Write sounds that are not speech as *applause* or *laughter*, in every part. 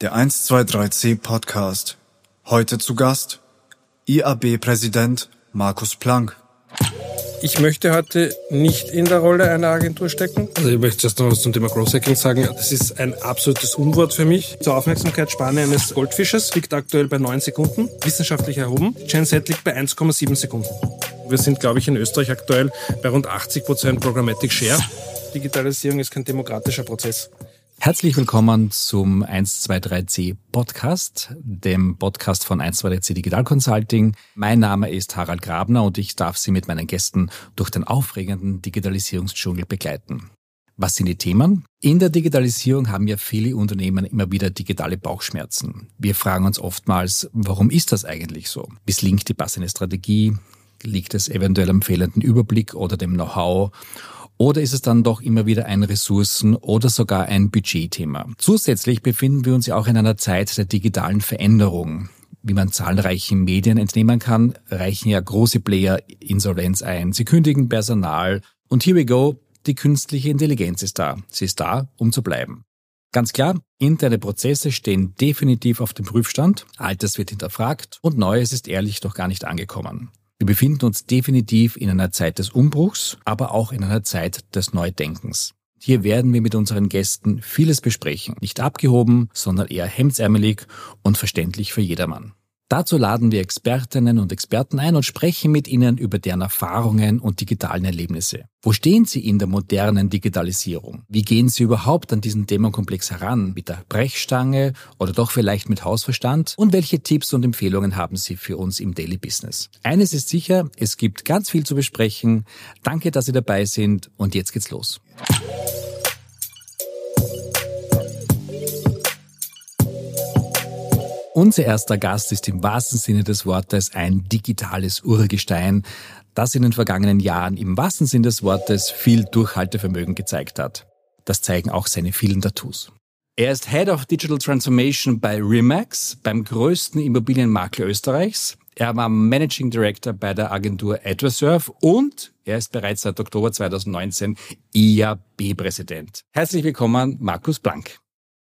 Der 123C Podcast. Heute zu Gast IAB-Präsident Markus Planck. Ich möchte heute nicht in der Rolle einer Agentur stecken. Also ich möchte erst noch was zum Thema Growth Hacking sagen. Das ist ein absolutes Unwort für mich. Zur Aufmerksamkeitsspanne eines Goldfisches liegt aktuell bei 9 Sekunden, wissenschaftlich erhoben. Gen Z liegt bei 1,7 Sekunden. Wir sind, glaube ich, in Österreich aktuell bei rund 80 Prozent Programmatic Share. Digitalisierung ist kein demokratischer Prozess. Herzlich willkommen zum 123C Podcast, dem Podcast von 123C Digital Consulting. Mein Name ist Harald Grabner und ich darf Sie mit meinen Gästen durch den aufregenden Digitalisierungsdschungel begleiten. Was sind die Themen? In der Digitalisierung haben ja viele Unternehmen immer wieder digitale Bauchschmerzen. Wir fragen uns oftmals, warum ist das eigentlich so? Misslingt die passende Strategie? Liegt es eventuell am fehlenden Überblick oder dem Know-how? Oder ist es dann doch immer wieder ein Ressourcen- oder sogar ein Budgetthema? Zusätzlich befinden wir uns ja auch in einer Zeit der digitalen Veränderung. Wie man zahlreichen Medien entnehmen kann, reichen ja große Player Insolvenz ein. Sie kündigen Personal. Und here we go, die künstliche Intelligenz ist da. Sie ist da, um zu bleiben. Ganz klar, interne Prozesse stehen definitiv auf dem Prüfstand, Altes wird hinterfragt und Neues ist ehrlich doch gar nicht angekommen. Wir befinden uns definitiv in einer Zeit des Umbruchs, aber auch in einer Zeit des Neudenkens. Hier werden wir mit unseren Gästen vieles besprechen. Nicht abgehoben, sondern eher hemdsärmelig und verständlich für jedermann. Dazu laden wir Expertinnen und Experten ein und sprechen mit ihnen über deren Erfahrungen und digitalen Erlebnisse. Wo stehen sie in der modernen Digitalisierung? Wie gehen sie überhaupt an diesen Themenkomplex heran? Mit der Brechstange oder doch vielleicht mit Hausverstand? Und welche Tipps und Empfehlungen haben sie für uns im Daily Business? Eines ist sicher, es gibt ganz viel zu besprechen. Danke, dass Sie dabei sind und jetzt geht's los. Unser erster Gast ist im wahrsten Sinne des Wortes ein digitales Urgestein, das in den vergangenen Jahren im wahrsten Sinne des Wortes viel Durchhaltevermögen gezeigt hat. Das zeigen auch seine vielen Tattoos. Er ist Head of Digital Transformation bei Remax, beim größten Immobilienmakler Österreichs. Er war Managing Director bei der Agentur Adversurf und er ist bereits seit Oktober 2019 IAB-Präsident. Herzlich willkommen, Markus Blank.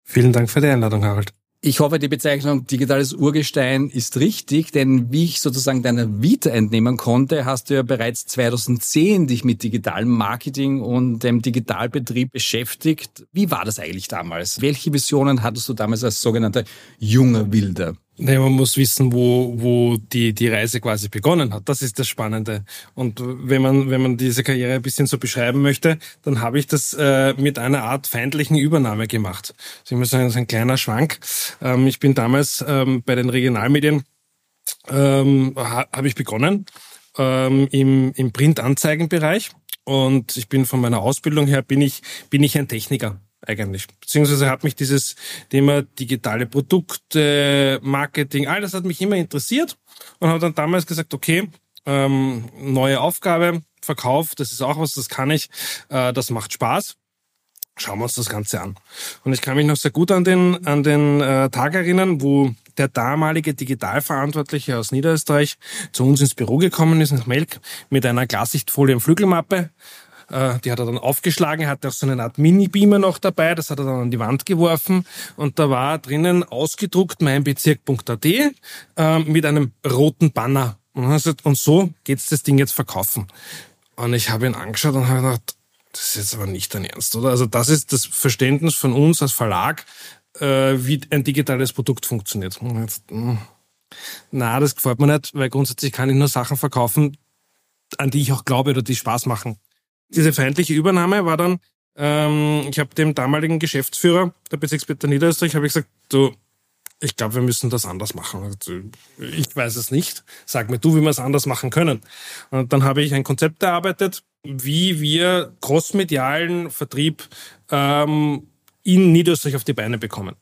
Vielen Dank für die Einladung, Harald. Ich hoffe, die Bezeichnung digitales Urgestein ist richtig, denn wie ich sozusagen deiner Vita entnehmen konnte, hast du ja bereits 2010 dich mit digitalem Marketing und dem Digitalbetrieb beschäftigt. Wie war das eigentlich damals? Welche Visionen hattest du damals als sogenannter junger Wilder? Nee, man muss wissen, wo, wo die, die Reise quasi begonnen hat. Das ist das Spannende. Und wenn man, wenn man diese Karriere ein bisschen so beschreiben möchte, dann habe ich das äh, mit einer Art feindlichen Übernahme gemacht. Also ich muss sagen, das ist ein kleiner Schwank. Ähm, ich bin damals ähm, bei den Regionalmedien, ähm, ha, habe ich begonnen ähm, im, im Printanzeigenbereich. Und ich bin von meiner Ausbildung her, bin ich, bin ich ein Techniker eigentlich. Beziehungsweise hat mich dieses Thema digitale Produkte, Marketing, all das hat mich immer interessiert und habe dann damals gesagt, okay, ähm, neue Aufgabe, Verkauf, das ist auch was, das kann ich, äh, das macht Spaß. Schauen wir uns das Ganze an. Und ich kann mich noch sehr gut an den, an den äh, Tag erinnern, wo der damalige Digitalverantwortliche aus Niederösterreich zu uns ins Büro gekommen ist, nach Melk, mit einer Glassichtfolie und Flügelmappe äh, die hat er dann aufgeschlagen, er hatte auch so eine Art Mini-Beamer noch dabei, das hat er dann an die Wand geworfen und da war drinnen ausgedruckt meinbezirk.at äh, mit einem roten Banner. Und so geht's das Ding jetzt verkaufen. Und ich habe ihn angeschaut und habe gedacht, das ist jetzt aber nicht dein Ernst, oder? Also das ist das Verständnis von uns als Verlag, äh, wie ein digitales Produkt funktioniert. Jetzt, hm, na, das gefällt mir nicht, weil grundsätzlich kann ich nur Sachen verkaufen, an die ich auch glaube oder die Spaß machen. Diese feindliche Übernahme war dann, ähm, ich habe dem damaligen Geschäftsführer der Bezirksbezirk Niederösterreich, habe ich gesagt, du, ich glaube, wir müssen das anders machen. Also, ich weiß es nicht. Sag mir du, wie wir es anders machen können. Und dann habe ich ein Konzept erarbeitet, wie wir crossmedialen Vertrieb ähm, in Niederösterreich auf die Beine bekommen.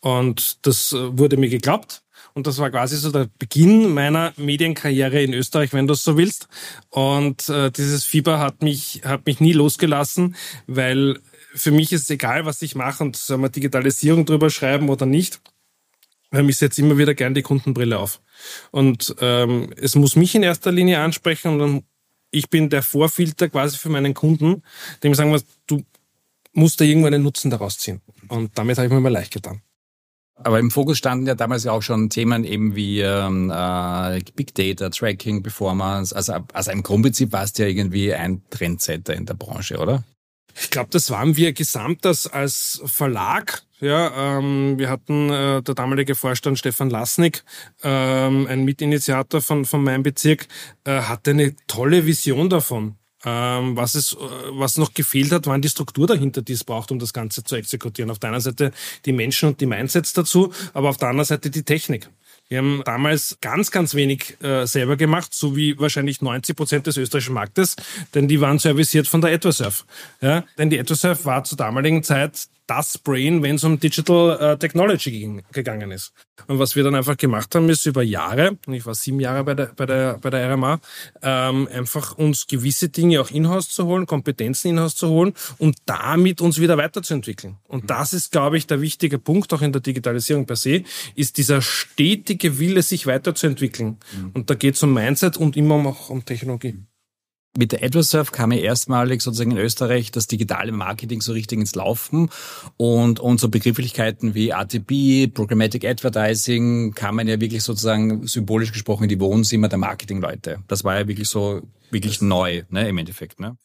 Und das äh, wurde mir geglaubt. Und das war quasi so der Beginn meiner Medienkarriere in Österreich, wenn du es so willst. Und äh, dieses Fieber hat mich, hat mich nie losgelassen, weil für mich ist es egal, was ich mache und soll man Digitalisierung drüber schreiben oder nicht. Weil mich setzt immer wieder gern die Kundenbrille auf. Und ähm, es muss mich in erster Linie ansprechen und ich bin der Vorfilter quasi für meinen Kunden, dem sagen wir, du musst da irgendwo einen Nutzen daraus ziehen. Und damit habe ich mir mal leicht getan. Aber im Fokus standen ja damals ja auch schon Themen eben wie ähm, äh, Big Data, Tracking, Performance. Also, also im Grundprinzip warst du ja irgendwie ein Trendsetter in der Branche, oder? Ich glaube, das waren wir gesamt als, als Verlag. Ja, ähm, wir hatten äh, der damalige Vorstand Stefan Lasnik, ähm, ein Mitinitiator von, von meinem Bezirk, äh, hatte eine tolle Vision davon. Ähm, was es, äh, was noch gefehlt hat, waren die Struktur dahinter, die es braucht, um das Ganze zu exekutieren. Auf der einen Seite die Menschen und die Mindsets dazu, aber auf der anderen Seite die Technik. Wir haben damals ganz, ganz wenig äh, selber gemacht, so wie wahrscheinlich 90 Prozent des österreichischen Marktes, denn die waren serviciert von der Etwasurf. Ja? Denn die Etwasurf war zur damaligen Zeit das Brain, wenn es um Digital äh, Technology ging, gegangen ist. Und was wir dann einfach gemacht haben, ist über Jahre, und ich war sieben Jahre bei der, bei der, bei der RMA, ähm, einfach uns gewisse Dinge auch in-house zu holen, Kompetenzen in-house zu holen und damit uns wieder weiterzuentwickeln. Und mhm. das ist, glaube ich, der wichtige Punkt auch in der Digitalisierung per se, ist dieser stetige Wille, sich weiterzuentwickeln. Mhm. Und da geht es um Mindset und immer auch um Technologie. Mit der AdWords kam ja erstmalig sozusagen in Österreich das digitale Marketing so richtig ins Laufen und, und so Begrifflichkeiten wie ATB, Programmatic Advertising kamen ja wirklich sozusagen symbolisch gesprochen in die Wohnzimmer der Marketingleute. Das war ja wirklich so, wirklich neu, ne, im Endeffekt, ne?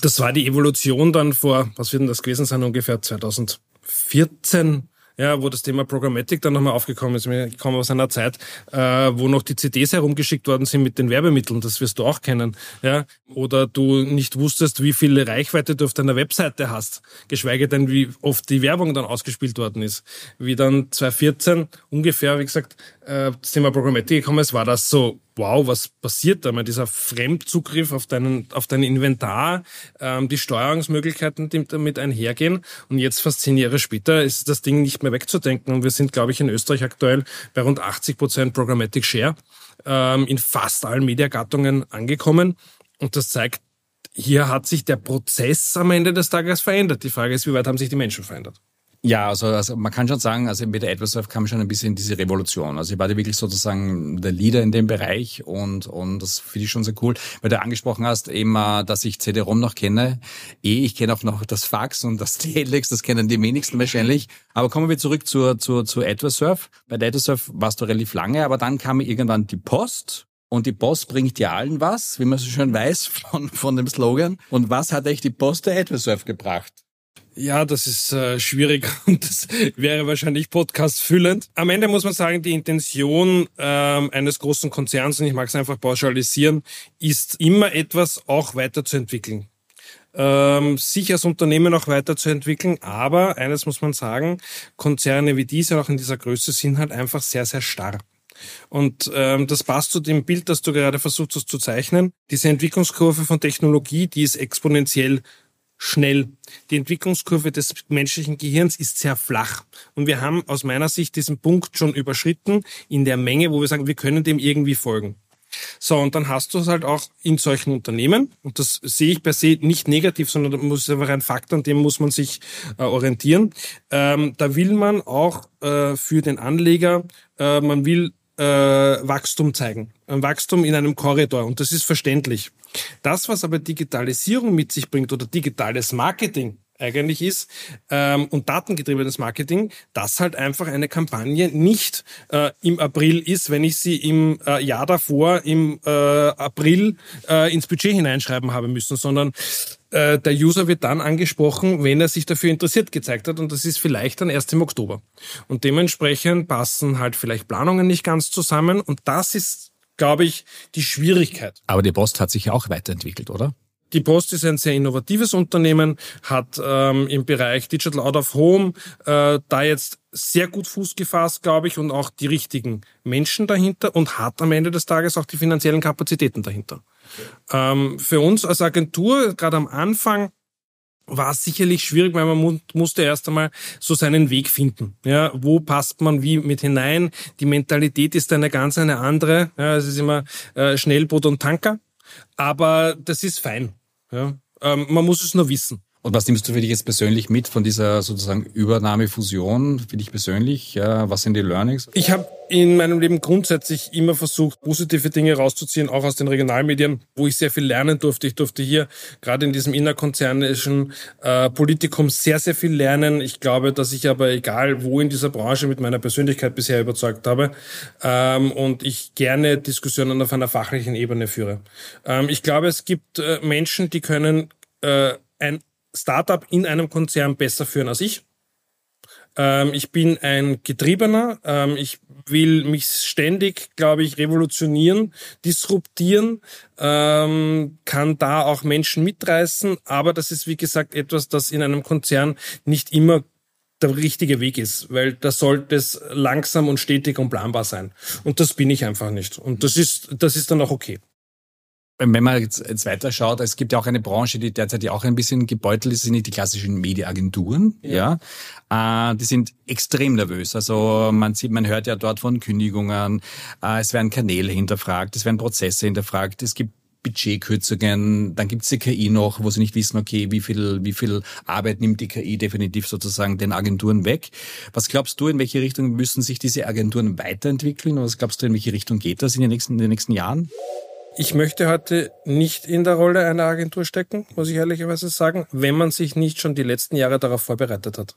Das war die Evolution dann vor, was wird denn das gewesen sein, ungefähr 2014, ja, wo das Thema Programmatic dann nochmal aufgekommen ist. Ich komme aus einer Zeit, äh, wo noch die CDs herumgeschickt worden sind mit den Werbemitteln, das wirst du auch kennen. Ja? Oder du nicht wusstest, wie viel Reichweite du auf deiner Webseite hast, geschweige denn, wie oft die Werbung dann ausgespielt worden ist. Wie dann 2014 ungefähr, wie gesagt, äh, das Thema Programmatic gekommen ist, war das so, wow, was passiert da? Mal dieser Fremdzugriff auf deinen, auf dein Inventar, ähm, die Steuerungsmöglichkeiten, die damit einhergehen. Und jetzt, fast zehn Jahre später, ist das Ding nicht mehr wegzudenken. Und wir sind, glaube ich, in Österreich aktuell bei rund 80 Prozent Programmatic Share ähm, in fast allen Mediagattungen angekommen. Und das zeigt, hier hat sich der Prozess am Ende des Tages verändert. Die Frage ist, wie weit haben sich die Menschen verändert? Ja, also, also man kann schon sagen, also mit der AdWords kam schon ein bisschen diese Revolution. Also ich war da wirklich sozusagen der Leader in dem Bereich und, und das finde ich schon sehr cool, weil du angesprochen hast, eben, dass ich CD-ROM noch kenne. Eh, ich kenne auch noch das Fax und das *laughs* Telex, das kennen die wenigsten wahrscheinlich. Aber kommen wir zurück zur, zur, zur AdWords Bei der AdWords warst du relativ lange, aber dann kam irgendwann die Post und die Post bringt ja allen was, wie man so schön weiß von, von dem Slogan. Und was hat euch die Post der AdWords gebracht? Ja, das ist äh, schwierig *laughs* und das wäre wahrscheinlich Podcast füllend. Am Ende muss man sagen, die Intention ähm, eines großen Konzerns, und ich mag es einfach pauschalisieren, ist immer etwas auch weiterzuentwickeln. Ähm, sich als Unternehmen auch weiterzuentwickeln, aber eines muss man sagen, Konzerne wie diese auch in dieser Größe sind halt einfach sehr, sehr starr. Und ähm, das passt zu dem Bild, das du gerade versucht hast zu zeichnen. Diese Entwicklungskurve von Technologie, die ist exponentiell schnell. Die Entwicklungskurve des menschlichen Gehirns ist sehr flach. Und wir haben aus meiner Sicht diesen Punkt schon überschritten in der Menge, wo wir sagen, wir können dem irgendwie folgen. So, und dann hast du es halt auch in solchen Unternehmen, und das sehe ich per se nicht negativ, sondern das muss einfach ein Fakt, an dem muss man sich äh, orientieren. Ähm, da will man auch äh, für den Anleger, äh, man will äh, Wachstum zeigen. Ein Wachstum in einem Korridor. Und das ist verständlich. Das, was aber Digitalisierung mit sich bringt oder digitales Marketing eigentlich ist ähm, und datengetriebenes Marketing, dass halt einfach eine Kampagne nicht äh, im April ist, wenn ich sie im äh, Jahr davor im äh, April äh, ins Budget hineinschreiben habe müssen, sondern äh, der User wird dann angesprochen, wenn er sich dafür interessiert gezeigt hat und das ist vielleicht dann erst im Oktober. Und dementsprechend passen halt vielleicht Planungen nicht ganz zusammen und das ist glaube ich, die Schwierigkeit. Aber die Post hat sich ja auch weiterentwickelt, oder? Die Post ist ein sehr innovatives Unternehmen, hat ähm, im Bereich Digital Out of Home äh, da jetzt sehr gut Fuß gefasst, glaube ich, und auch die richtigen Menschen dahinter und hat am Ende des Tages auch die finanziellen Kapazitäten dahinter. Ähm, für uns als Agentur, gerade am Anfang, war es sicherlich schwierig, weil man musste erst einmal so seinen Weg finden. Ja, wo passt man wie mit hinein? Die Mentalität ist eine ganz eine andere. Ja, es ist immer äh, Schnellboot und Tanker, aber das ist fein. Ja, ähm, man muss es nur wissen. Und was nimmst du für dich jetzt persönlich mit von dieser sozusagen Übernahme-Fusion für dich persönlich? Ja, was sind die Learnings? Ich habe in meinem Leben grundsätzlich immer versucht, positive Dinge rauszuziehen, auch aus den Regionalmedien, wo ich sehr viel lernen durfte. Ich durfte hier gerade in diesem innerkonzernischen äh, Politikum sehr, sehr viel lernen. Ich glaube, dass ich aber egal wo in dieser Branche mit meiner Persönlichkeit bisher überzeugt habe ähm, und ich gerne Diskussionen auf einer fachlichen Ebene führe. Ähm, ich glaube, es gibt äh, Menschen, die können äh, ein Startup in einem Konzern besser führen als ich. Ähm, ich bin ein Getriebener. Ähm, ich will mich ständig, glaube ich, revolutionieren, disruptieren, ähm, kann da auch Menschen mitreißen. Aber das ist, wie gesagt, etwas, das in einem Konzern nicht immer der richtige Weg ist, weil da sollte es langsam und stetig und planbar sein. Und das bin ich einfach nicht. Und das ist, das ist dann auch okay wenn man jetzt, jetzt weiter schaut, es gibt ja auch eine Branche, die derzeit ja auch ein bisschen gebeutelt ist, sind nicht die klassischen Mediaagenturen, ja. ja. Äh, die sind extrem nervös. Also man sieht, man hört ja dort von Kündigungen, äh, es werden Kanäle hinterfragt, es werden Prozesse hinterfragt, es gibt Budgetkürzungen, dann gibt's die KI noch, wo sie nicht wissen, okay, wie viel, wie viel Arbeit nimmt die KI definitiv sozusagen den Agenturen weg. Was glaubst du, in welche Richtung müssen sich diese Agenturen weiterentwickeln? Was glaubst du, in welche Richtung geht das in den nächsten, in den nächsten Jahren? Ich möchte heute nicht in der Rolle einer Agentur stecken, muss ich ehrlicherweise sagen, wenn man sich nicht schon die letzten Jahre darauf vorbereitet hat.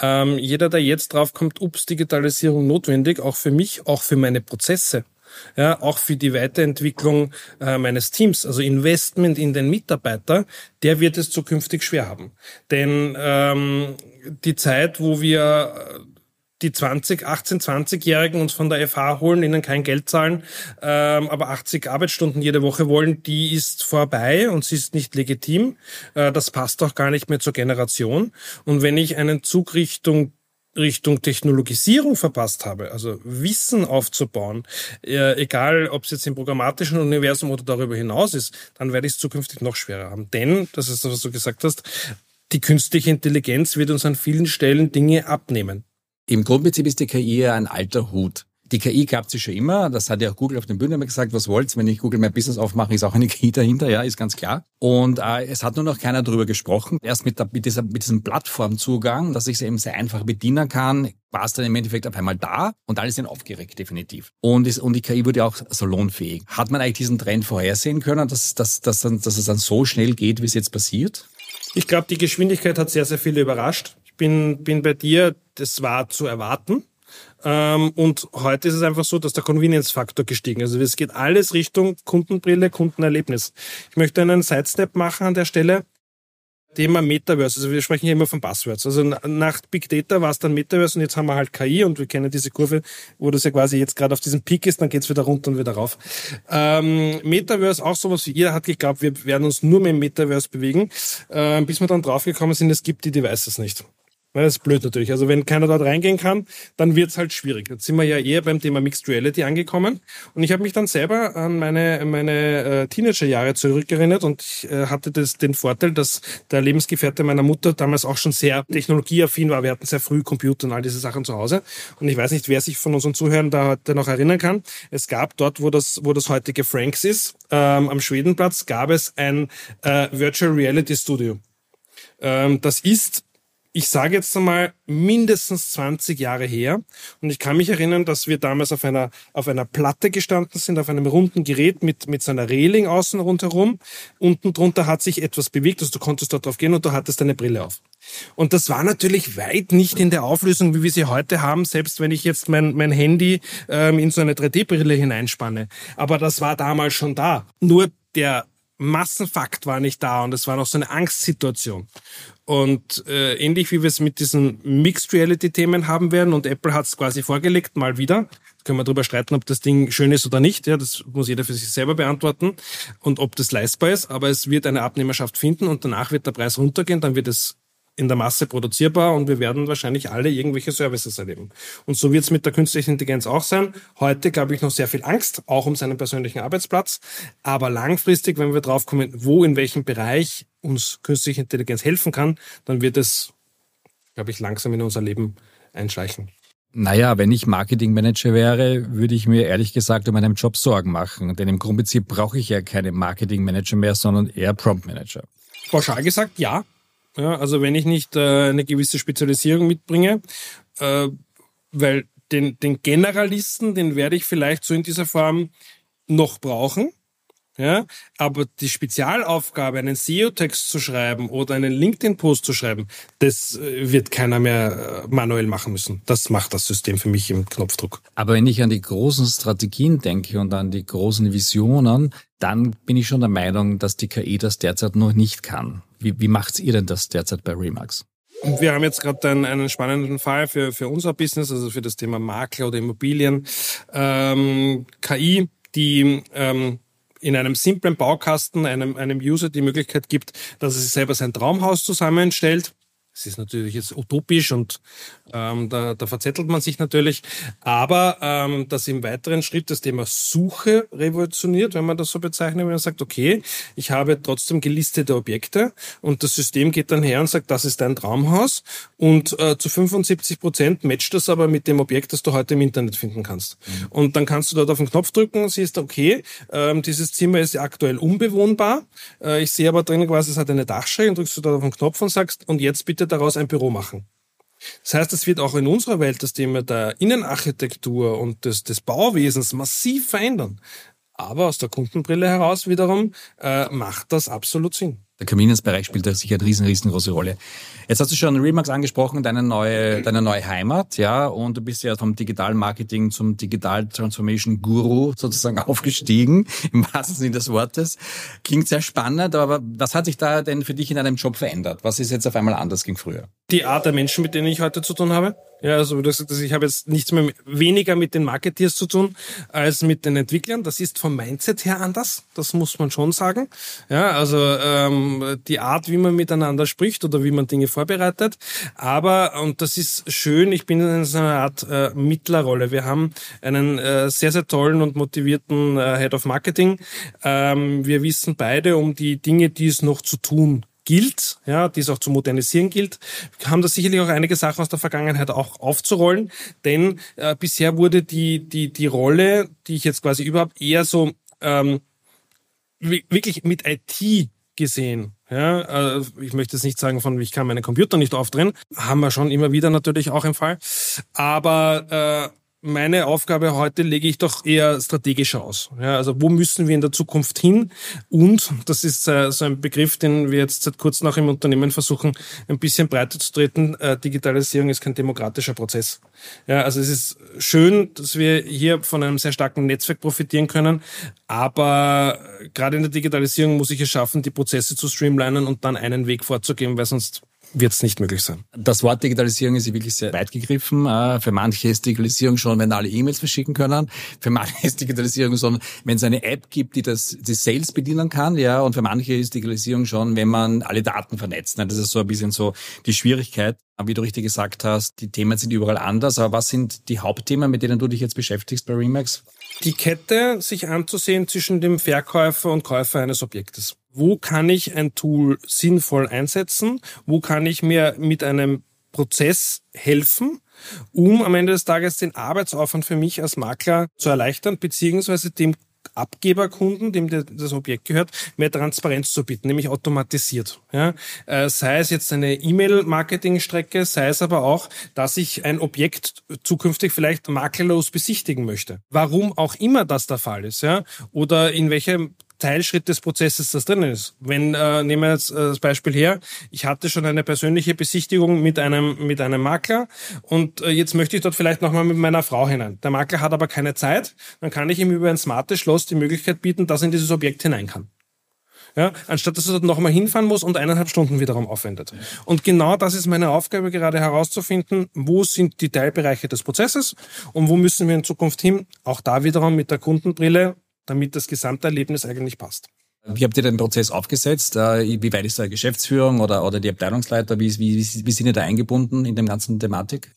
Ähm, jeder, der jetzt draufkommt, ups, Digitalisierung notwendig, auch für mich, auch für meine Prozesse, ja, auch für die Weiterentwicklung äh, meines Teams, also Investment in den Mitarbeiter, der wird es zukünftig schwer haben. Denn ähm, die Zeit, wo wir die 20, 18, 20-Jährigen uns von der FH holen, ihnen kein Geld zahlen, ähm, aber 80 Arbeitsstunden jede Woche wollen, die ist vorbei und sie ist nicht legitim. Äh, das passt auch gar nicht mehr zur Generation. Und wenn ich einen Zug Richtung Richtung Technologisierung verpasst habe, also Wissen aufzubauen, äh, egal ob es jetzt im programmatischen Universum oder darüber hinaus ist, dann werde ich es zukünftig noch schwerer haben. Denn, das ist das, was du gesagt hast, die künstliche Intelligenz wird uns an vielen Stellen Dinge abnehmen. Im Grundprinzip ist die KI ja ein alter Hut. Die KI gab es schon immer. Das hat ja auch Google auf den Bühnen immer gesagt, was wollt's. Wenn ich Google My Business aufmache, ist auch eine *laughs* KI dahinter, ja, ist ganz klar. Und äh, es hat nur noch keiner darüber gesprochen. Erst mit, der, mit, dieser, mit diesem Plattformzugang, dass ich sie eben sehr einfach bedienen kann, war es dann im Endeffekt auf einmal da und alle sind aufgeregt, definitiv. Und, ist, und die KI wurde auch salonfähig. Hat man eigentlich diesen Trend vorhersehen können, dass, dass, dass, dass es dann so schnell geht, wie es jetzt passiert? Ich glaube, die Geschwindigkeit hat sehr, sehr viele überrascht bin, bin bei dir, das war zu erwarten. Ähm, und heute ist es einfach so, dass der Convenience-Faktor gestiegen ist. Also es geht alles Richtung Kundenbrille, Kundenerlebnis. Ich möchte einen Sidestep machen an der Stelle. Thema Metaverse. Also wir sprechen hier immer von Buzzwords. Also nach Big Data war es dann Metaverse und jetzt haben wir halt KI und wir kennen diese Kurve, wo das ja quasi jetzt gerade auf diesem Peak ist, dann geht's wieder runter und wieder rauf. Ähm, Metaverse auch sowas wie jeder hat geglaubt, wir werden uns nur mehr im Metaverse bewegen, äh, bis wir dann draufgekommen sind, es gibt die Devices nicht. Das ist blöd natürlich. Also wenn keiner dort reingehen kann, dann wird's halt schwierig. Jetzt sind wir ja eher beim Thema Mixed Reality angekommen. Und ich habe mich dann selber an meine, meine äh, Teenagerjahre zurückerinnert und ich äh, hatte das, den Vorteil, dass der Lebensgefährte meiner Mutter damals auch schon sehr technologieaffin war. Wir hatten sehr früh Computer und all diese Sachen zu Hause. Und ich weiß nicht, wer sich von unseren Zuhörern da heute noch erinnern kann. Es gab dort, wo das, wo das heutige Franks ist, ähm, am Schwedenplatz, gab es ein äh, Virtual Reality Studio. Ähm, das ist ich sage jetzt einmal mindestens 20 Jahre her. Und ich kann mich erinnern, dass wir damals auf einer, auf einer Platte gestanden sind, auf einem runden Gerät mit, mit so einer Reling außen rundherum. Unten drunter hat sich etwas bewegt, also du konntest dort drauf gehen und du hattest deine Brille auf. Und das war natürlich weit nicht in der Auflösung, wie wir sie heute haben, selbst wenn ich jetzt mein, mein Handy ähm, in so eine 3D-Brille hineinspanne. Aber das war damals schon da. Nur der Massenfakt war nicht da und es war noch so eine Angstsituation. Und äh, ähnlich wie wir es mit diesen Mixed Reality Themen haben werden und Apple hat es quasi vorgelegt, mal wieder. Können wir darüber streiten, ob das Ding schön ist oder nicht. Ja, das muss jeder für sich selber beantworten und ob das leistbar ist. Aber es wird eine Abnehmerschaft finden und danach wird der Preis runtergehen. Dann wird es in der Masse produzierbar und wir werden wahrscheinlich alle irgendwelche Services erleben. Und so wird es mit der künstlichen Intelligenz auch sein. Heute, glaube ich, noch sehr viel Angst, auch um seinen persönlichen Arbeitsplatz. Aber langfristig, wenn wir draufkommen, wo, in welchem Bereich uns künstliche Intelligenz helfen kann, dann wird es, glaube ich, langsam in unser Leben einschleichen. Naja, wenn ich Marketingmanager wäre, würde ich mir ehrlich gesagt um meinen Job Sorgen machen. Denn im Grundprinzip brauche ich ja keine Marketingmanager mehr, sondern eher Prompt Manager. Pauschal gesagt, ja, Ja, also wenn ich nicht äh, eine gewisse Spezialisierung mitbringe, äh, weil den, den Generalisten, den werde ich vielleicht so in dieser Form noch brauchen. Ja, aber die Spezialaufgabe, einen SEO-Text zu schreiben oder einen LinkedIn-Post zu schreiben, das äh, wird keiner mehr äh, manuell machen müssen. Das macht das System für mich im Knopfdruck. Aber wenn ich an die großen Strategien denke und an die großen Visionen, dann bin ich schon der Meinung, dass die KI das derzeit noch nicht kann. Wie, wie macht ihr denn das derzeit bei Remax? Wir haben jetzt gerade einen, einen spannenden Fall für, für unser Business, also für das Thema Makler oder Immobilien. Ähm, KI, die ähm, in einem simplen Baukasten einem, einem User die Möglichkeit gibt, dass er sich selber sein Traumhaus zusammenstellt es ist natürlich jetzt utopisch und ähm, da, da verzettelt man sich natürlich. Aber ähm, dass im weiteren Schritt das Thema Suche revolutioniert, wenn man das so bezeichnet, wenn man sagt, okay, ich habe trotzdem gelistete Objekte und das System geht dann her und sagt, das ist dein Traumhaus und äh, zu 75 Prozent matcht das aber mit dem Objekt, das du heute im Internet finden kannst. Mhm. Und dann kannst du dort auf den Knopf drücken, siehst, okay, ähm, dieses Zimmer ist aktuell unbewohnbar. Äh, ich sehe aber drin quasi, es hat eine Dachschräge und drückst du dort auf den Knopf und sagst, und jetzt bitte daraus ein Büro machen. Das heißt, es wird auch in unserer Welt das Thema der Innenarchitektur und des, des Bauwesens massiv verändern. Aber aus der Kundenbrille heraus wiederum äh, macht das absolut Sinn. Der Convenience-Bereich spielt da sicher eine riesen, riesengroße Rolle. Jetzt hast du schon Remax angesprochen, deine neue, deine neue Heimat, ja, und du bist ja vom Digital Marketing zum Digital Transformation Guru sozusagen *laughs* aufgestiegen, im wahrsten Sinne des Wortes. Klingt sehr spannend, aber was hat sich da denn für dich in deinem Job verändert? Was ist jetzt auf einmal anders gegen früher? Die Art der Menschen, mit denen ich heute zu tun habe. Ja, also wie du gesagt hast, ich habe jetzt nichts mehr weniger mit den Marketeers zu tun als mit den Entwicklern. Das ist vom Mindset her anders. Das muss man schon sagen. Ja, also ähm, die Art, wie man miteinander spricht oder wie man Dinge vorbereitet. Aber und das ist schön. Ich bin in so einer Art äh, Mittlerrolle. Wir haben einen äh, sehr sehr tollen und motivierten äh, Head of Marketing. Ähm, wir wissen beide um die Dinge, die es noch zu tun gilt, ja, die es auch zu modernisieren gilt, haben da sicherlich auch einige Sachen aus der Vergangenheit auch aufzurollen, denn äh, bisher wurde die, die, die Rolle, die ich jetzt quasi überhaupt eher so ähm, wirklich mit IT gesehen. Ja, äh, ich möchte jetzt nicht sagen von, ich kann meinen Computer nicht aufdrehen, haben wir schon immer wieder natürlich auch im Fall. Aber äh, meine Aufgabe heute lege ich doch eher strategischer aus. Ja, also wo müssen wir in der Zukunft hin? Und das ist äh, so ein Begriff, den wir jetzt seit kurzem auch im Unternehmen versuchen, ein bisschen breiter zu treten. Äh, Digitalisierung ist kein demokratischer Prozess. Ja, also es ist schön, dass wir hier von einem sehr starken Netzwerk profitieren können, aber gerade in der Digitalisierung muss ich es schaffen, die Prozesse zu streamlinen und dann einen Weg vorzugeben, weil sonst wird es nicht möglich sein. Das Wort Digitalisierung ist wirklich sehr weit gegriffen. Äh, für manche ist Digitalisierung schon, wenn alle E-Mails verschicken können. Für manche *laughs* ist Digitalisierung schon, wenn es eine App gibt, die das die Sales bedienen kann. Ja, und für manche ist Digitalisierung schon, wenn man alle Daten vernetzt. Das ist so ein bisschen so die Schwierigkeit. Wie du richtig gesagt hast, die Themen sind überall anders. Aber was sind die Hauptthemen, mit denen du dich jetzt beschäftigst bei Remax? Die Kette sich anzusehen zwischen dem Verkäufer und Käufer eines Objektes wo kann ich ein Tool sinnvoll einsetzen, wo kann ich mir mit einem Prozess helfen, um am Ende des Tages den Arbeitsaufwand für mich als Makler zu erleichtern, beziehungsweise dem Abgeberkunden, dem das Objekt gehört, mehr Transparenz zu bieten, nämlich automatisiert. Ja, äh, sei es jetzt eine E-Mail-Marketing-Strecke, sei es aber auch, dass ich ein Objekt zukünftig vielleicht makellos besichtigen möchte. Warum auch immer das der Fall ist, ja, oder in welchem Teilschritt des Prozesses das drin ist. Wenn, äh, nehmen wir jetzt äh, das Beispiel her, ich hatte schon eine persönliche Besichtigung mit einem, mit einem Makler und äh, jetzt möchte ich dort vielleicht nochmal mit meiner Frau hinein. Der Makler hat aber keine Zeit, dann kann ich ihm über ein smartes Schloss die Möglichkeit bieten, dass er in dieses Objekt hinein kann. Ja, anstatt dass er dort nochmal hinfahren muss und eineinhalb Stunden wiederum aufwendet. Und genau das ist meine Aufgabe, gerade herauszufinden, wo sind die Teilbereiche des Prozesses und wo müssen wir in Zukunft hin, auch da wiederum mit der Kundenbrille damit das Gesamterlebnis eigentlich passt. Wie habt ihr den Prozess aufgesetzt? Äh, wie weit ist da Geschäftsführung oder, oder die Abteilungsleiter? Wie, wie, wie sind ihr da eingebunden in dem ganzen Thematik?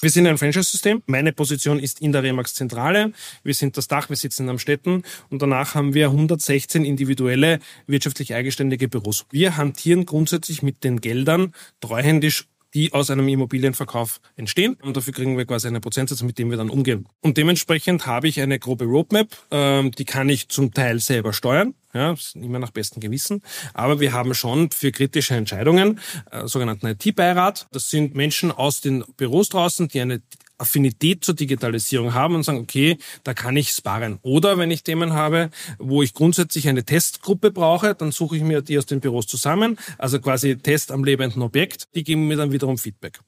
Wir sind ein Franchise-System. Meine Position ist in der Remax-Zentrale. Wir sind das Dach, wir sitzen am Städten und danach haben wir 116 individuelle wirtschaftlich eigenständige Büros. Wir hantieren grundsätzlich mit den Geldern treuhändisch die aus einem Immobilienverkauf entstehen. Und dafür kriegen wir quasi einen Prozentsatz, mit dem wir dann umgehen. Und dementsprechend habe ich eine grobe Roadmap, ähm, die kann ich zum Teil selber steuern. Ja, immer nach bestem Gewissen. Aber wir haben schon für kritische Entscheidungen äh, sogenannten IT-Beirat. Das sind Menschen aus den Büros draußen, die eine Affinität zur Digitalisierung haben und sagen, okay, da kann ich sparen. Oder wenn ich Themen habe, wo ich grundsätzlich eine Testgruppe brauche, dann suche ich mir die aus den Büros zusammen, also quasi Test am lebenden Objekt, die geben mir dann wiederum Feedback.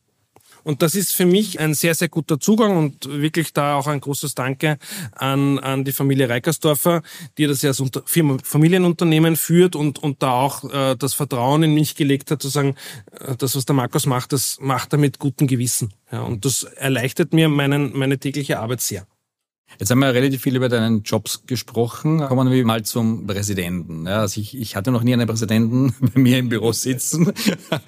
Und das ist für mich ein sehr, sehr guter Zugang und wirklich da auch ein großes Danke an, an die Familie Reikersdorfer, die das ja als Unter Familienunternehmen führt und, und da auch äh, das Vertrauen in mich gelegt hat, zu sagen, äh, das, was der Markus macht, das macht er mit gutem Gewissen. Ja, und das erleichtert mir meinen, meine tägliche Arbeit sehr. Jetzt haben wir relativ viel über deinen Jobs gesprochen. Kommen wir mal zum Präsidenten. Ja, also ich, ich hatte noch nie einen Präsidenten *laughs* bei mir im Büro sitzen.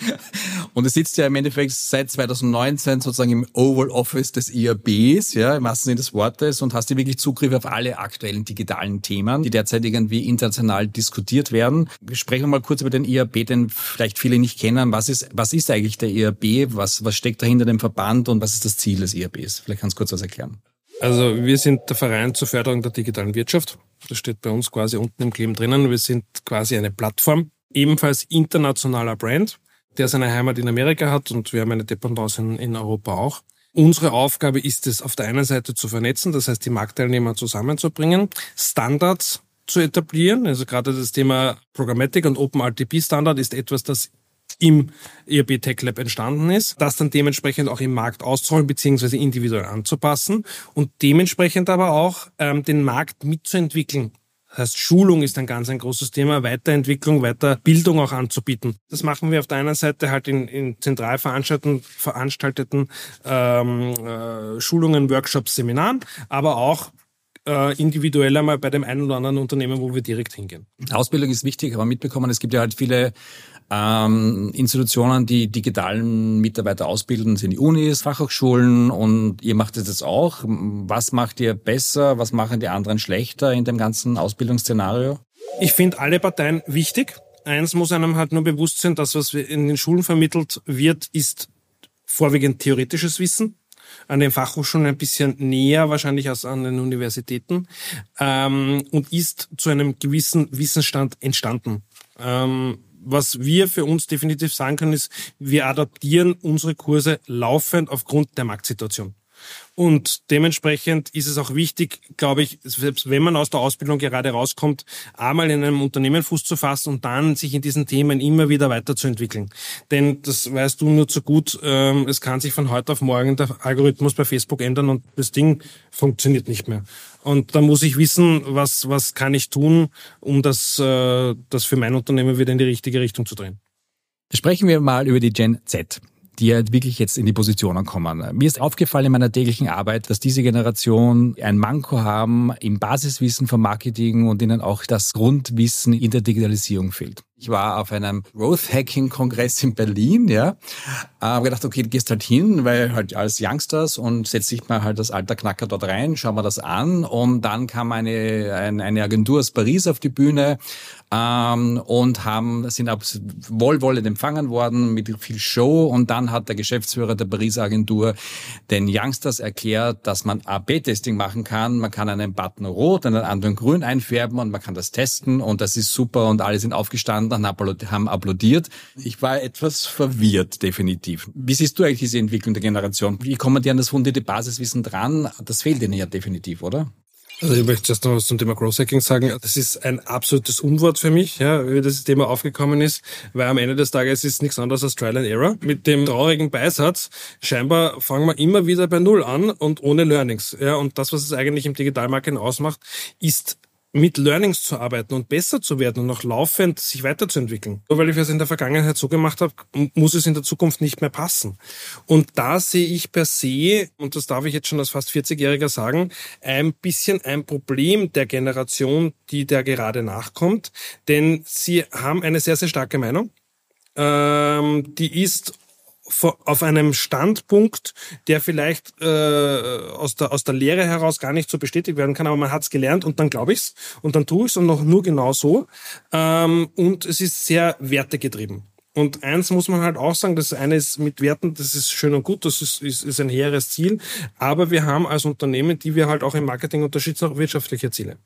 *laughs* Und du sitzt ja im Endeffekt seit 2019 sozusagen im Oval Office des IABs, ja, im wahrsten Sinne des Wortes, und hast dir wirklich Zugriff auf alle aktuellen digitalen Themen, die derzeit irgendwie international diskutiert werden. Sprechen wir mal kurz über den IAB, den vielleicht viele nicht kennen. Was ist, was ist eigentlich der IAB? Was, was steckt dahinter dem Verband und was ist das Ziel des IABs? Vielleicht kannst du kurz was erklären. Also wir sind der Verein zur Förderung der digitalen Wirtschaft. Das steht bei uns quasi unten im Kleben drinnen. Wir sind quasi eine Plattform, ebenfalls internationaler Brand, der seine Heimat in Amerika hat und wir haben eine Dependance in, in Europa auch. Unsere Aufgabe ist es, auf der einen Seite zu vernetzen, das heißt die Marktteilnehmer zusammenzubringen, Standards zu etablieren. Also gerade das Thema Programmatic und OpenRTP Standard ist etwas, das im ERB Tech Lab entstanden ist, das dann dementsprechend auch im Markt auszurollen bzw. individuell anzupassen und dementsprechend aber auch ähm, den Markt mitzuentwickeln. Das heißt, Schulung ist ein ganz ein großes Thema, Weiterentwicklung, Weiterbildung auch anzubieten. Das machen wir auf der einen Seite halt in, in zentral veranstalteten, veranstalteten ähm, äh, Schulungen, Workshops, Seminaren, aber auch äh, individuell einmal bei dem einen oder anderen Unternehmen, wo wir direkt hingehen. Ausbildung ist wichtig, aber mitbekommen, es gibt ja halt viele ähm, Institutionen, die digitalen Mitarbeiter ausbilden, sind die Unis, Fachhochschulen und ihr macht das jetzt auch. Was macht ihr besser? Was machen die anderen schlechter in dem ganzen Ausbildungsszenario? Ich finde alle Parteien wichtig. Eins muss einem halt nur bewusst sein, dass was in den Schulen vermittelt wird, ist vorwiegend theoretisches Wissen an den Fachhochschulen ein bisschen näher wahrscheinlich als an den Universitäten ähm, und ist zu einem gewissen Wissensstand entstanden. Ähm, was wir für uns definitiv sagen können, ist, wir adaptieren unsere Kurse laufend aufgrund der Marktsituation. Und dementsprechend ist es auch wichtig, glaube ich, selbst wenn man aus der Ausbildung gerade rauskommt, einmal in einem Unternehmen Fuß zu fassen und dann sich in diesen Themen immer wieder weiterzuentwickeln. Denn das weißt du nur zu gut, ähm, es kann sich von heute auf morgen der Algorithmus bei Facebook ändern und das Ding funktioniert nicht mehr. Und da muss ich wissen, was, was kann ich tun, um das, äh, das für mein Unternehmen wieder in die richtige Richtung zu drehen. Sprechen wir mal über die Gen Z die halt wirklich jetzt in die Positionen kommen. Mir ist aufgefallen in meiner täglichen Arbeit, dass diese Generation ein Manko haben im Basiswissen vom Marketing und ihnen auch das Grundwissen in der Digitalisierung fehlt. Ich war auf einem Growth Hacking Kongress in Berlin, ja. Habe gedacht, okay, du gehst halt hin, weil halt als Youngsters und setz dich mal halt das alter Knacker dort rein, schauen wir das an. Und dann kam eine, eine Agentur aus Paris auf die Bühne ähm, und haben, sind wohlwollend empfangen worden mit viel Show. Und dann hat der Geschäftsführer der Pariser Agentur den Youngsters erklärt, dass man AB-Testing machen kann. Man kann einen Button rot, einen anderen grün einfärben und man kann das testen und das ist super und alle sind aufgestanden gestanden, haben applaudiert. Ich war etwas verwirrt, definitiv. Wie siehst du eigentlich diese Entwicklung der Generation? Wie kommen die an das fundierte Basiswissen dran? Das fehlt ihnen ja definitiv, oder? Also ich möchte erst noch was zum Thema Growth Hacking sagen. Das ist ein absolutes Unwort für mich, ja, wie das Thema aufgekommen ist, weil am Ende des Tages ist nichts anderes als Trial and Error. Mit dem traurigen Beisatz, scheinbar fangen wir immer wieder bei Null an und ohne Learnings. Ja, und das, was es eigentlich im Digitalmarketing ausmacht, ist mit Learnings zu arbeiten und besser zu werden und auch laufend sich weiterzuentwickeln. Nur weil ich es in der Vergangenheit so gemacht habe, muss es in der Zukunft nicht mehr passen. Und da sehe ich per se, und das darf ich jetzt schon als fast 40-Jähriger sagen, ein bisschen ein Problem der Generation, die der gerade nachkommt. Denn sie haben eine sehr, sehr starke Meinung. Ähm, die ist auf einem Standpunkt, der vielleicht äh, aus, der, aus der Lehre heraus gar nicht so bestätigt werden kann, aber man hat es gelernt und dann glaube ich's und dann tue ich's und noch nur genau so. Ähm, und es ist sehr wertegetrieben. Und eins muss man halt auch sagen, das eine ist mit Werten, das ist schön und gut, das ist, ist, ist ein hehres Ziel. Aber wir haben als Unternehmen, die wir halt auch im Marketing unterstützen, auch wirtschaftliche Ziele.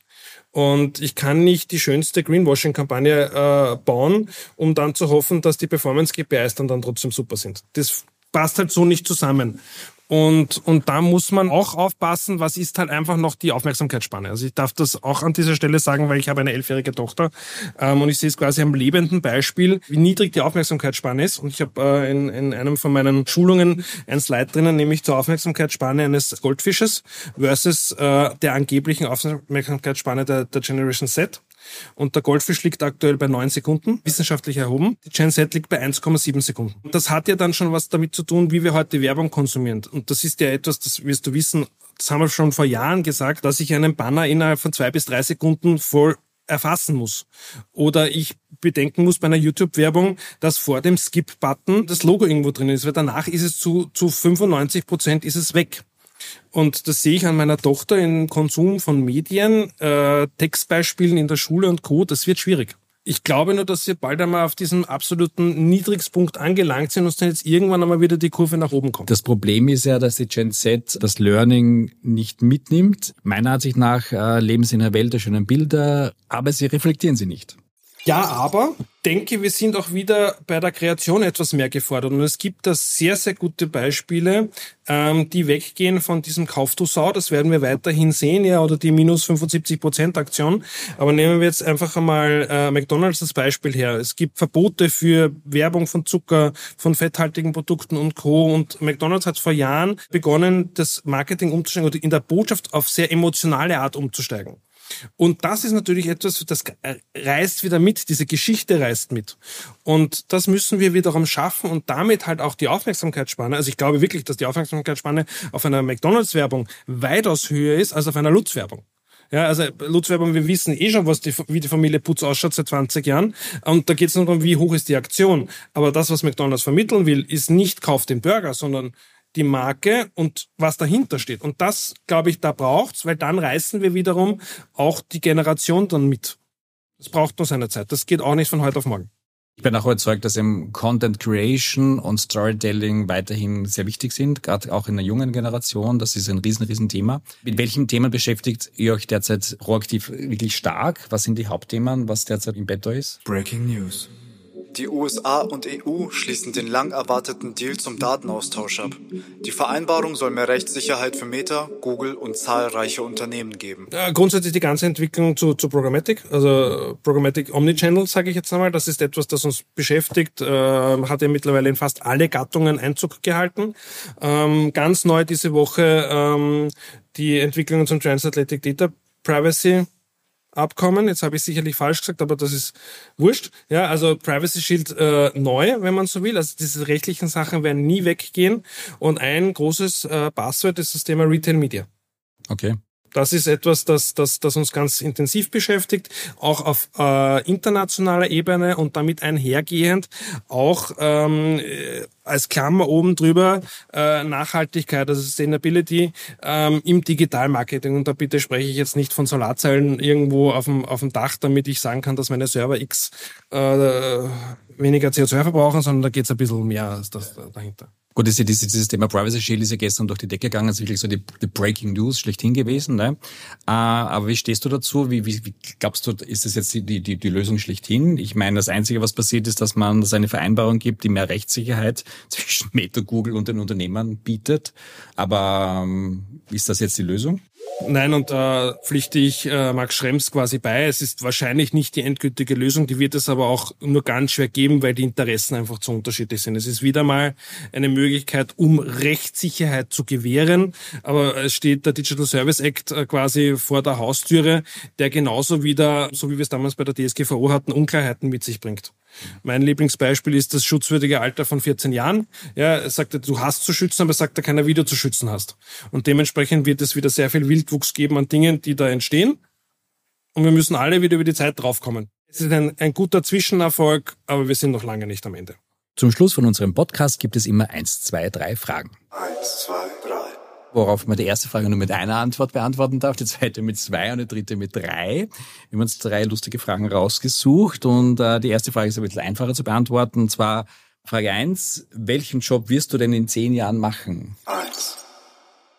Und ich kann nicht die schönste Greenwashing-Kampagne äh, bauen, um dann zu hoffen, dass die Performance-KPIs dann, dann trotzdem super sind. Das passt halt so nicht zusammen. Und, und da muss man auch aufpassen, was ist halt einfach noch die Aufmerksamkeitsspanne. Also ich darf das auch an dieser Stelle sagen, weil ich habe eine elfjährige Tochter ähm, und ich sehe es quasi am lebenden Beispiel, wie niedrig die Aufmerksamkeitsspanne ist. Und ich habe äh, in, in einem von meinen Schulungen ein Slide drinnen, nämlich zur Aufmerksamkeitsspanne eines Goldfisches versus äh, der angeblichen Aufmerksamkeitsspanne der, der Generation Z. Und der Goldfisch liegt aktuell bei neun Sekunden, wissenschaftlich erhoben. Die Gen Z liegt bei 1,7 Sekunden. Das hat ja dann schon was damit zu tun, wie wir heute Werbung konsumieren. Und das ist ja etwas, das wirst du wissen, das haben wir schon vor Jahren gesagt, dass ich einen Banner innerhalb von zwei bis drei Sekunden voll erfassen muss. Oder ich bedenken muss bei einer YouTube-Werbung, dass vor dem Skip-Button das Logo irgendwo drin ist, weil danach ist es zu, zu 95 Prozent ist es weg. Und das sehe ich an meiner Tochter im Konsum von Medien, äh, Textbeispielen in der Schule und Co. Das wird schwierig. Ich glaube nur, dass wir bald einmal auf diesem absoluten Niedrigspunkt angelangt sind und dann jetzt irgendwann einmal wieder die Kurve nach oben kommt. Das Problem ist ja, dass die Gen Z das Learning nicht mitnimmt. Meiner Ansicht nach äh, leben sie in einer Welt der schönen Bilder, aber sie reflektieren sie nicht. Ja, aber denke, wir sind auch wieder bei der Kreation etwas mehr gefordert. Und es gibt da sehr, sehr gute Beispiele, ähm, die weggehen von diesem Kauf. Das werden wir weiterhin sehen, ja, oder die minus 75 Prozent Aktion. Aber nehmen wir jetzt einfach einmal äh, McDonalds als Beispiel her. Es gibt Verbote für Werbung von Zucker, von fetthaltigen Produkten und Co. Und McDonalds hat vor Jahren begonnen, das Marketing umzusteigen oder in der Botschaft auf sehr emotionale Art umzusteigen. Und das ist natürlich etwas, das reißt wieder mit, diese Geschichte reißt mit. Und das müssen wir wiederum schaffen und damit halt auch die Aufmerksamkeitsspanne. Also ich glaube wirklich, dass die Aufmerksamkeitsspanne auf einer McDonalds-Werbung weitaus höher ist als auf einer Lutz-Werbung. Ja, also Lutz-Werbung, wir wissen eh schon, was die, wie die Familie Putz ausschaut seit 20 Jahren. Und da geht es nur darum, wie hoch ist die Aktion. Aber das, was McDonalds vermitteln will, ist nicht kauft den Burger, sondern die Marke und was dahinter steht. Und das, glaube ich, da braucht's, weil dann reißen wir wiederum auch die Generation dann mit. Das braucht nur seine Zeit. Das geht auch nicht von heute auf morgen. Ich bin auch überzeugt, dass eben Content Creation und Storytelling weiterhin sehr wichtig sind, gerade auch in der jungen Generation. Das ist ein riesen, riesen Thema. Mit welchen Themen beschäftigt ihr euch derzeit proaktiv wirklich stark? Was sind die Hauptthemen, was derzeit im Bett ist? Breaking News. Die USA und EU schließen den lang erwarteten Deal zum Datenaustausch ab. Die Vereinbarung soll mehr Rechtssicherheit für Meta, Google und zahlreiche Unternehmen geben. Ja, grundsätzlich die ganze Entwicklung zu, zu Programmatic, also Programmatic Omnichannel, sage ich jetzt einmal, das ist etwas, das uns beschäftigt, äh, hat ja mittlerweile in fast alle Gattungen Einzug gehalten. Ähm, ganz neu diese Woche ähm, die Entwicklungen zum Transatlantic Data Privacy Abkommen. Jetzt habe ich sicherlich falsch gesagt, aber das ist wurscht. Ja, also Privacy Shield äh, neu, wenn man so will. Also diese rechtlichen Sachen werden nie weggehen. Und ein großes äh, Passwort ist das Thema Retail Media. Okay. Das ist etwas, das, das, das uns ganz intensiv beschäftigt, auch auf äh, internationaler Ebene und damit einhergehend auch ähm, äh, als Klammer oben drüber äh, Nachhaltigkeit, also Sustainability ähm, im Digitalmarketing. Und da bitte spreche ich jetzt nicht von Solarzellen irgendwo auf dem, auf dem Dach, damit ich sagen kann, dass meine Server X äh, weniger CO2 verbrauchen, sondern da geht es ein bisschen mehr als das dahinter. Gut, ja dieses, dieses Thema Privacy Shield ist ja gestern durch die Decke gegangen, das ist wirklich so die, die Breaking News schlechthin gewesen. Ne? Äh, aber wie stehst du dazu? Wie, wie, wie glaubst du, ist das jetzt die, die, die Lösung schlechthin? Ich meine, das Einzige, was passiert, ist, dass man dass eine Vereinbarung gibt, die mehr Rechtssicherheit *laughs* zwischen Meta, Google und den Unternehmern bietet. Aber ähm, ist das jetzt die Lösung? Nein, und da pflichte ich äh, Max Schrems quasi bei. Es ist wahrscheinlich nicht die endgültige Lösung, die wird es aber auch nur ganz schwer geben, weil die Interessen einfach zu unterschiedlich sind. Es ist wieder mal eine Möglichkeit, um Rechtssicherheit zu gewähren, aber es steht der Digital Service Act äh, quasi vor der Haustüre, der genauso wieder, so wie wir es damals bei der DSGVO hatten, Unklarheiten mit sich bringt. Mein Lieblingsbeispiel ist das schutzwürdige Alter von 14 Jahren. Ja, er sagt, du hast zu schützen, aber sagt er keiner, wie du zu schützen hast. Und dementsprechend wird es wieder sehr viel Wildwuchs geben an Dingen, die da entstehen. Und wir müssen alle wieder über die Zeit draufkommen. Es ist ein, ein guter Zwischenerfolg, aber wir sind noch lange nicht am Ende. Zum Schluss von unserem Podcast gibt es immer eins, zwei, drei Fragen. Eins, zwei, drei. Worauf man die erste Frage nur mit einer Antwort beantworten darf, die zweite mit zwei und die dritte mit drei. Wir haben uns drei lustige Fragen rausgesucht und äh, die erste Frage ist ein bisschen einfacher zu beantworten. Und zwar Frage eins: welchen Job wirst du denn in zehn Jahren machen? Eins.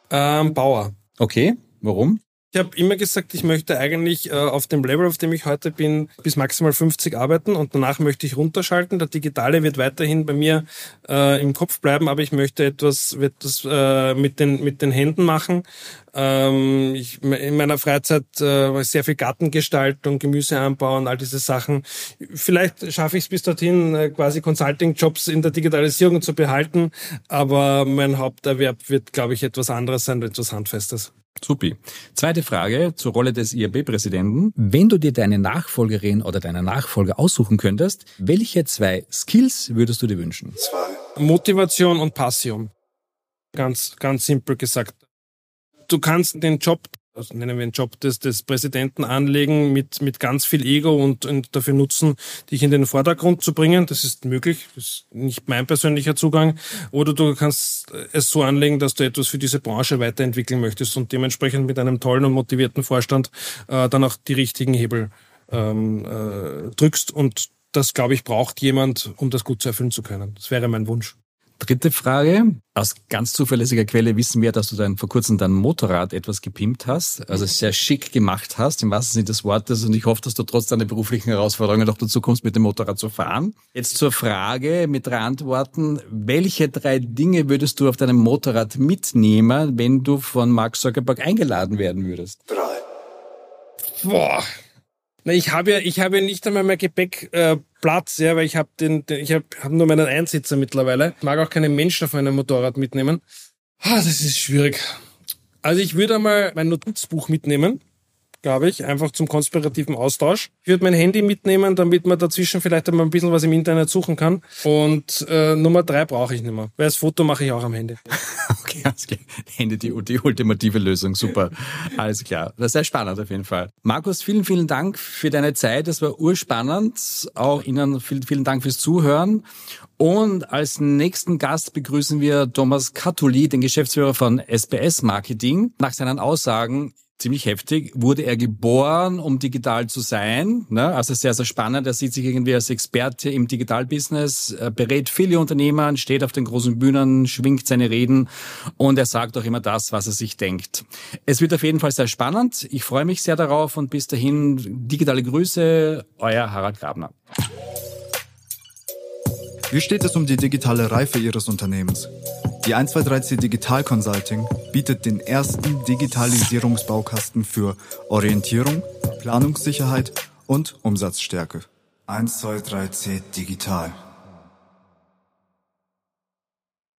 Ähm, Bauer. Okay, warum? Ich habe immer gesagt, ich möchte eigentlich äh, auf dem Level, auf dem ich heute bin, bis maximal 50 arbeiten und danach möchte ich runterschalten. Der Digitale wird weiterhin bei mir äh, im Kopf bleiben, aber ich möchte etwas, etwas äh, mit, den, mit den Händen machen. Ähm, ich, in meiner Freizeit äh, sehr viel Gartengestaltung, Gemüse anbauen, all diese Sachen. Vielleicht schaffe ich es bis dorthin, äh, quasi Consulting-Jobs in der Digitalisierung zu behalten, aber mein Haupterwerb wird, glaube ich, etwas anderes sein, etwas Handfestes. Supi. Zweite Frage zur Rolle des IAB-Präsidenten. Wenn du dir deine Nachfolgerin oder deinen Nachfolger aussuchen könntest, welche zwei Skills würdest du dir wünschen? Zwei. Motivation und Passion. Ganz, ganz simpel gesagt. Du kannst den Job also nennen wir einen Job des, des Präsidenten anlegen mit, mit ganz viel Ego und, und dafür nutzen, dich in den Vordergrund zu bringen. Das ist möglich. Das ist nicht mein persönlicher Zugang. Oder du kannst es so anlegen, dass du etwas für diese Branche weiterentwickeln möchtest und dementsprechend mit einem tollen und motivierten Vorstand äh, dann auch die richtigen Hebel ähm, äh, drückst. Und das, glaube ich, braucht jemand, um das gut zu erfüllen zu können. Das wäre mein Wunsch. Dritte Frage. Aus ganz zuverlässiger Quelle wissen wir, dass du dann vor kurzem dein Motorrad etwas gepimpt hast, also sehr schick gemacht hast, im wahrsten Sinne des Wortes. Und ich hoffe, dass du trotz deiner beruflichen Herausforderungen auch dazu kommst, mit dem Motorrad zu fahren. Jetzt zur Frage mit drei Antworten. Welche drei Dinge würdest du auf deinem Motorrad mitnehmen, wenn du von Mark Zuckerberg eingeladen werden würdest? Drei. Boah, na, ich habe ja, ich habe ja nicht einmal mehr Gepäck äh, Platz, ja, weil ich habe den, den, ich habe hab nur meinen Einsitzer mittlerweile. Ich mag auch keinen Menschen auf meinem Motorrad mitnehmen. Ah, das ist schwierig. Also ich würde einmal mein Notizbuch mitnehmen glaube ich, einfach zum konspirativen Austausch. Ich würde mein Handy mitnehmen, damit man dazwischen vielleicht einmal ein bisschen was im Internet suchen kann. Und äh, Nummer drei brauche ich nicht mehr, weil das Foto mache ich auch am Handy. *laughs* alles klar. Handy, die, die ultimative Lösung, super. Alles klar. Das ist sehr spannend auf jeden Fall. Markus, vielen, vielen Dank für deine Zeit. Das war urspannend. Auch Ihnen vielen, vielen Dank fürs Zuhören. Und als nächsten Gast begrüßen wir Thomas Katuli, den Geschäftsführer von SBS Marketing. Nach seinen Aussagen ziemlich heftig. Wurde er geboren, um digital zu sein? Ne? Also sehr, sehr spannend. Er sieht sich irgendwie als Experte im Digitalbusiness, berät viele Unternehmer, steht auf den großen Bühnen, schwingt seine Reden und er sagt auch immer das, was er sich denkt. Es wird auf jeden Fall sehr spannend. Ich freue mich sehr darauf und bis dahin digitale Grüße, euer Harald Grabner. Wie steht es um die digitale Reife Ihres Unternehmens? Die 123C Digital Consulting bietet den ersten Digitalisierungsbaukasten für Orientierung, Planungssicherheit und Umsatzstärke. 123C Digital.